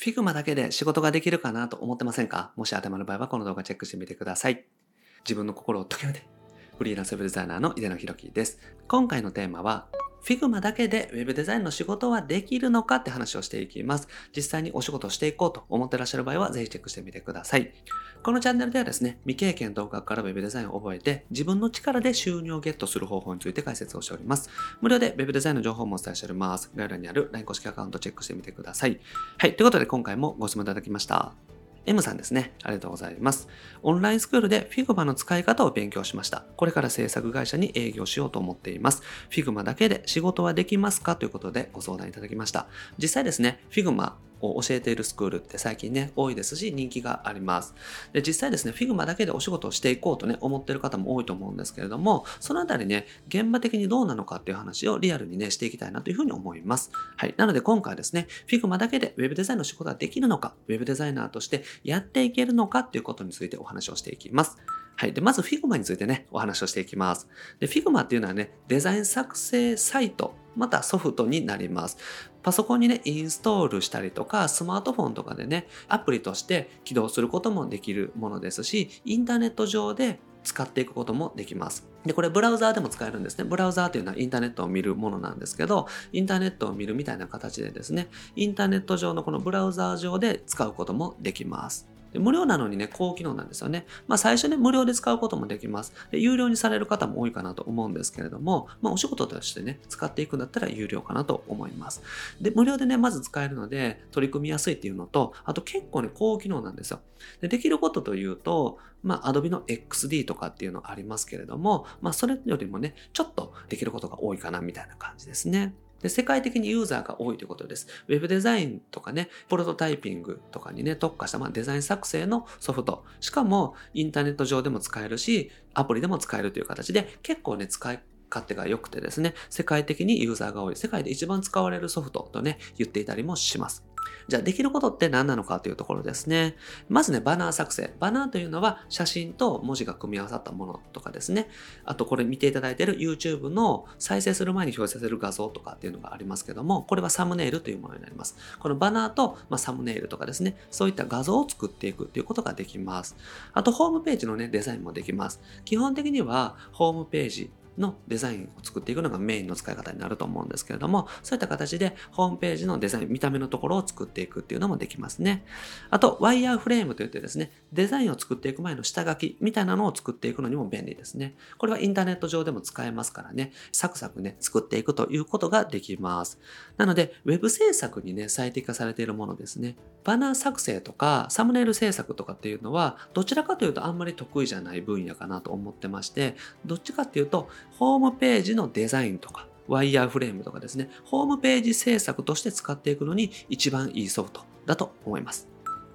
Figma だけで仕事ができるかなと思ってませんか？もし頭の場合はこの動画チェックしてみてください。自分の心を解きめて、フリーランスウェブデザイナーの井出野博樹です。今回のテーマは、Figma だけで Web デザインの仕事はできるのかって話をしていきます。実際にお仕事をしていこうと思ってらっしゃる場合はぜひチェックしてみてください。このチャンネルではですね、未経験同学から Web デザインを覚えて自分の力で収入をゲットする方法について解説をしております。無料で Web デザインの情報もお伝えしております。概要欄にある LINE 公式アカウントチェックしてみてください。はい、ということで今回もご質問いただきました。M さんですね。ありがとうございます。オンラインスクールで Figma の使い方を勉強しました。これから制作会社に営業しようと思っています。Figma だけで仕事はできますか？ということでご相談いただきました。実際ですね、Figma を教えているスクールって最近ね、多いですし、人気があります。で、実際ですね、Figma だけでお仕事をしていこうとね、思ってる方も多いと思うんですけれども、そのあたりね、現場的にどうなのかっていう話をリアルにね、していきたいなというふうに思います。はい。なので今回はですね、Figma だけで Web デザインの仕事ができるのか、Web デザイナーとしてやっていけるのかっていうことについてお話をしていきます。はい。で、まず Figma についてね、お話をしていきます。で、Figma っていうのはね、デザイン作成サイトまたソフトになります。パソコンにね、インストールしたりとか、スマートフォンとかでね、アプリとして起動することもできるものですし、インターネット上で使っていくこともできます。で、これブラウザーでも使えるんですね。ブラウザーというのはインターネットを見るものなんですけど、インターネットを見るみたいな形でですね、インターネット上のこのブラウザー上で使うこともできます。で無料なのにね、高機能なんですよね。まあ最初ね、無料で使うこともできます。で有料にされる方も多いかなと思うんですけれども、まあお仕事としてね、使っていくんだったら有料かなと思います。で、無料でね、まず使えるので、取り組みやすいっていうのと、あと結構ね、高機能なんですよ。で、できることというと、まあ Adobe の XD とかっていうのありますけれども、まあそれよりもね、ちょっとできることが多いかなみたいな感じですね。で、世界的にユーザーが多いということです。ウェブデザインとかね、プロトタイピングとかにね、特化した、まあ、デザイン作成のソフト。しかも、インターネット上でも使えるし、アプリでも使えるという形で、結構ね、使い勝手が良くてですね、世界的にユーザーが多い、世界で一番使われるソフトとね、言っていたりもします。じゃあできることって何なのかというところですね。まずね、バナー作成。バナーというのは写真と文字が組み合わさったものとかですね。あとこれ見ていただいている YouTube の再生する前に表示させる画像とかっていうのがありますけども、これはサムネイルというものになります。このバナーと、まあ、サムネイルとかですね、そういった画像を作っていくっていうことができます。あとホームページのね、デザインもできます。基本的にはホームページのデザインを作っていくのがメインの使い方になると思うんですけれども、そういった形でホームページのデザイン、見た目のところを作っていくっていうのもできますね。あと、ワイヤーフレームといってですね、デザインを作っていく前の下書きみたいなのを作っていくのにも便利ですね。これはインターネット上でも使えますからね、サクサクね、作っていくということができます。なので、ウェブ制作にね、最適化されているものですね。バナー作成とか、サムネイル制作とかっていうのは、どちらかというとあんまり得意じゃない分野かなと思ってまして、どっちかっていうと、ホームページのデザインとか、ワイヤーフレームとかですね、ホームページ制作として使っていくのに一番いいソフトだと思います。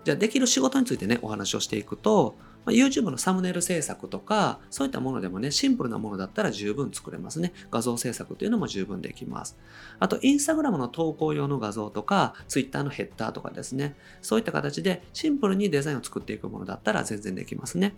じゃあできる仕事についてね、お話をしていくと、ま YouTube のサムネイル制作とか、そういったものでもね、シンプルなものだったら十分作れますね。画像制作というのも十分できます。あと、Instagram の投稿用の画像とか、Twitter のヘッダーとかですね、そういった形でシンプルにデザインを作っていくものだったら全然できますね。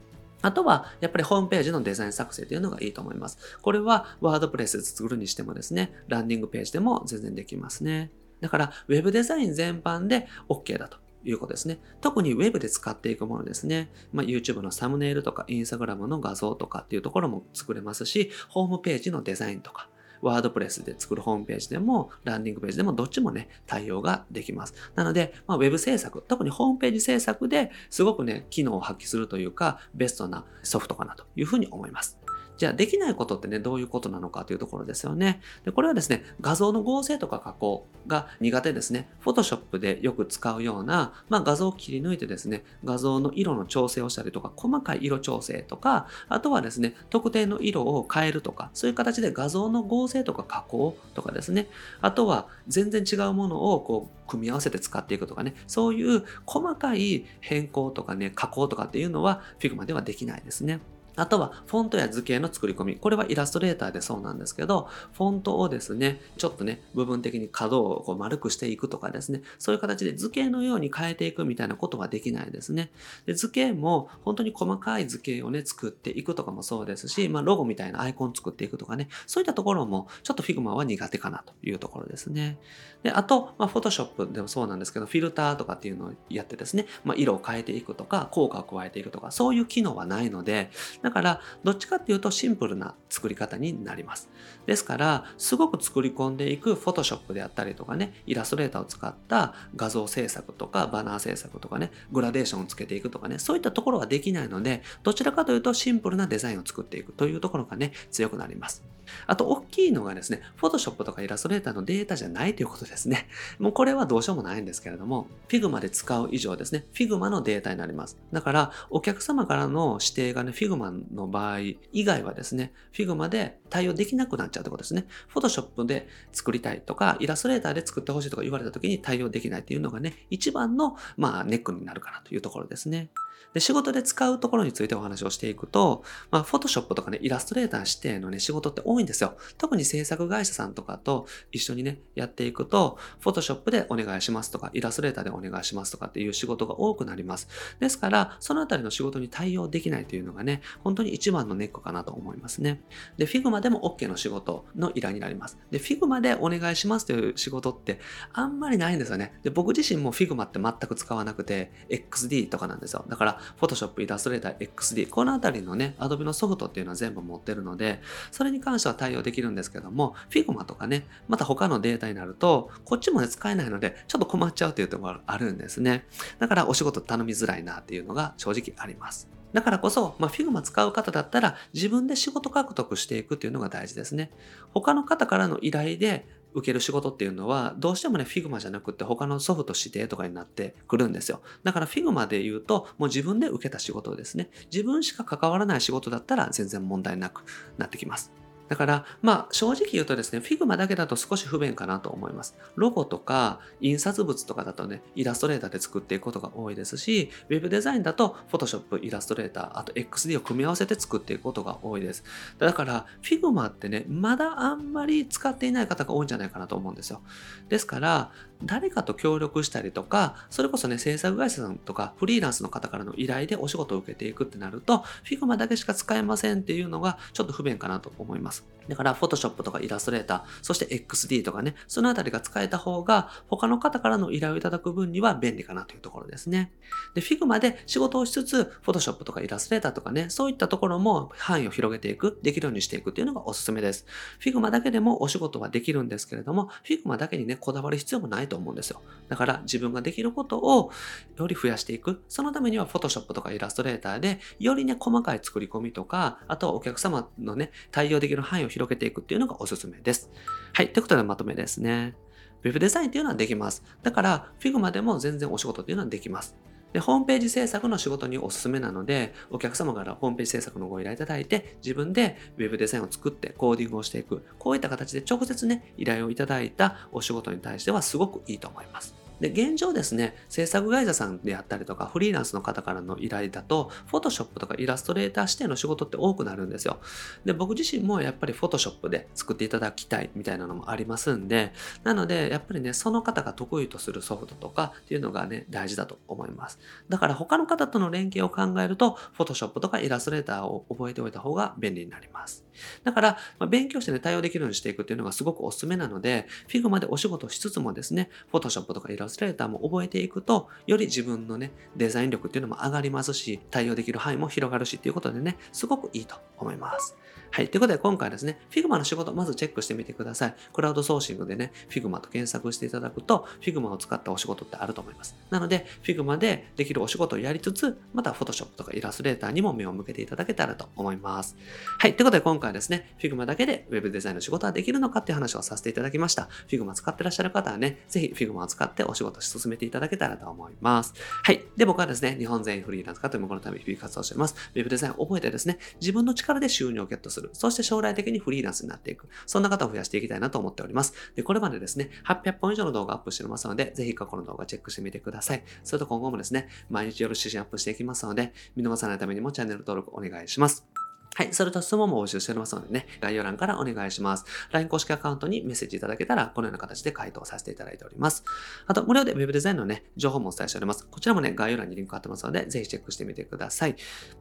あとは、やっぱりホームページのデザイン作成というのがいいと思います。これは、ワードプレスで作るにしてもですね、ランディングページでも全然できますね。だから、ウェブデザイン全般で OK だと。いうことですね。特に Web で使っていくものですね。まあ、YouTube のサムネイルとか Instagram の画像とかっていうところも作れますし、ホームページのデザインとか、ワードプレスで作るホームページでも、ランディングページでもどっちもね、対応ができます。なので、まあ、ウェブ制作、特にホームページ制作ですごくね、機能を発揮するというか、ベストなソフトかなというふうに思います。じゃあできないことってね、どういうことなのかというところですよね。でこれはですね、画像の合成とか加工が苦手ですね。Photoshop でよく使うような、まあ、画像を切り抜いてですね、画像の色の調整をしたりとか、細かい色調整とか、あとはですね、特定の色を変えるとか、そういう形で画像の合成とか加工とかですね、あとは全然違うものをこう組み合わせて使っていくとかね、そういう細かい変更とかね、加工とかっていうのは Figma ではできないですね。あとはフォントや図形の作り込み。これはイラストレーターでそうなんですけど、フォントをですね、ちょっとね、部分的に角をこう丸くしていくとかですね、そういう形で図形のように変えていくみたいなことはできないですね。で図形も本当に細かい図形をね、作っていくとかもそうですし、まあ、ロゴみたいなアイコン作っていくとかね、そういったところもちょっと Figma は苦手かなというところですね。で、あと、まあ、Photoshop でもそうなんですけど、フィルターとかっていうのをやってですね、まあ、色を変えていくとか、効果を加えていくとか、そういう機能はないので、だから、どっちかっていうとシンプルな作り方になります。ですから、すごく作り込んでいく Photoshop であったりとかね、イラストレーターを使った画像制作とか、バナー制作とかね、グラデーションをつけていくとかね、そういったところはできないので、どちらかというとシンプルなデザインを作っていくというところがね、強くなります。あと、大きいのがですね、Photoshop とかイラストレーターのデータじゃないということですね。もうこれはどうしようもないんですけれども、Figma で使う以上ですね、Figma のデータになります。だから、お客様からの指定がね、Figma の場合以外はですね、Figma で対応できなくなっちゃうということですね。Photoshop で作りたいとか、イラストレーターで作ってほしいとか言われた時に対応できないっていうのがね、一番の、まあ、ネックになるかなというところですね。で、仕事で使うところについてお話をしていくと、まあ、フォトショップとかね、イラストレーター指定のね、仕事って多いんですよ。特に制作会社さんとかと一緒にね、やっていくと、フォトショップでお願いしますとか、イラストレーターでお願いしますとかっていう仕事が多くなります。ですから、そのあたりの仕事に対応できないというのがね、本当に一番のネックかなと思いますね。で、Figma でも OK の仕事の依頼になります。で、Figma でお願いしますという仕事ってあんまりないんですよね。で、僕自身も Figma って全く使わなくて、XD とかなんですよ。だから、から Photoshop、イラストレーター、XD、このあたりのね、Adobe のソフトっていうのは全部持ってるので、それに関しては対応できるんですけども、Figma とかね、また他のデータになると、こっちもね、使えないので、ちょっと困っちゃうというところがあるんですね。だから、お仕事頼みづらいなっていうのが正直あります。だからこそ、まあ、Figma 使う方だったら自分で仕事獲得していくっていうのが大事ですね。他の方からの依頼で受ける仕事っていうのは、どうしてもね、Figma じゃなくて他のソフト指定とかになってくるんですよ。だから Figma で言うと、もう自分で受けた仕事ですね。自分しか関わらない仕事だったら全然問題なくなってきます。だから、まあ、正直言うとですね、Figma だけだと少し不便かなと思います。ロゴとか、印刷物とかだとね、イラストレーターで作っていくことが多いですし、Web デザインだと、Photoshop、イラストレーター、あと XD を組み合わせて作っていくことが多いです。だから、Figma ってね、まだあんまり使っていない方が多いんじゃないかなと思うんですよ。ですから、誰かと協力したりとか、それこそね、制作会社さんとか、フリーランスの方からの依頼でお仕事を受けていくってなると、Figma だけしか使えませんっていうのが、ちょっと不便かなと思います。だから、Photoshop とかイラストレーター、そして XD とかね、そのあたりが使えた方が、他の方からの依頼をいただく分には便利かなというところですね。で、Figma で仕事をしつつ、Photoshop とかイラストレーターとかね、そういったところも範囲を広げていく、できるようにしていくっていうのがおすすめです。Figma だけでもお仕事はできるんですけれども、Figma だけにね、こだわる必要もないと思うんですよ。だから自分ができることをより増やしていく。そのためには Photoshop とかイラストレーターで、よりね、細かい作り込みとか、あとはお客様のね、対応できる範囲を広げていくっていうのがおすすめです。はい。ということでまとめですね。Web デザインっていうのはできます。だから Figma でも全然お仕事っていうのはできます。で、ホームページ制作の仕事におすすめなので、お客様からホームページ制作のご依頼いただいて、自分で Web デザインを作ってコーディングをしていく。こういった形で直接ね、依頼をいただいたお仕事に対してはすごくいいと思います。で、現状ですね、制作会社さんであったりとか、フリーランスの方からの依頼だと、Photoshop とかイラストレーター指定の仕事って多くなるんですよ。で、僕自身もやっぱり Photoshop で作っていただきたいみたいなのもありますんで、なので、やっぱりね、その方が得意とするソフトとかっていうのがね、大事だと思います。だから他の方との連携を考えると、Photoshop とかイラストレーターを覚えておいた方が便利になります。だから、まあ、勉強してね、対応できるようにしていくっていうのがすごくおすすめなので、Figma でお仕事しつつもですね、Photoshop とかイラストレータースライダーも覚えていくと、より自分のね、デザイン力っていうのも上がりますし、対応できる範囲も広がるしっていうことでね、すごくいいと思います。はい。ということで今回ですね、Figma の仕事、まずチェックしてみてください。クラウドソーシングでね、Figma と検索していただくと、Figma を使ったお仕事ってあると思います。なので、Figma でできるお仕事をやりつつ、また Photoshop とかイラストレーターにも目を向けていただけたらと思います。はい。ということで今回ですね、Figma だけで Web デザインの仕事はできるのかっていう話をさせていただきました。Figma 使ってらっしゃる方はね、ぜひ Figma を使ってお仕事進めていただけたらと思います。はい。で、僕はですね、日本全員フリーランス化というもののため日々活動しております。Web デザインを覚えてですね、自分の力で収入をゲットする。そして将来的にフリーランスになっていく。そんな方を増やしていきたいなと思っております。で、これまでですね、800本以上の動画アップしておりますので、ぜひ過去の動画チェックしてみてください。それと今後もですね、毎日夜指針アップしていきますので、見逃さないためにもチャンネル登録お願いします。はい。それと質問も募集しておりますのでね、概要欄からお願いします。LINE 公式アカウントにメッセージいただけたら、このような形で回答させていただいております。あと、無料で Web デザインのね、情報もお伝えしております。こちらもね、概要欄にリンク貼ってますので、ぜひチェックしてみてください。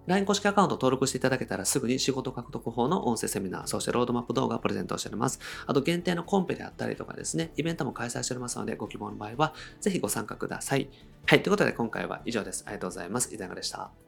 LINE 公式アカウント登録していただけたら、すぐに仕事獲得法の音声セミナー、そしてロードマップ動画をプレゼントしております。あと、限定のコンペであったりとかですね、イベントも開催しておりますので、ご希望の場合は、ぜひご参加ください。はい。ということで、今回は以上です。ありがとうございます。井田でした？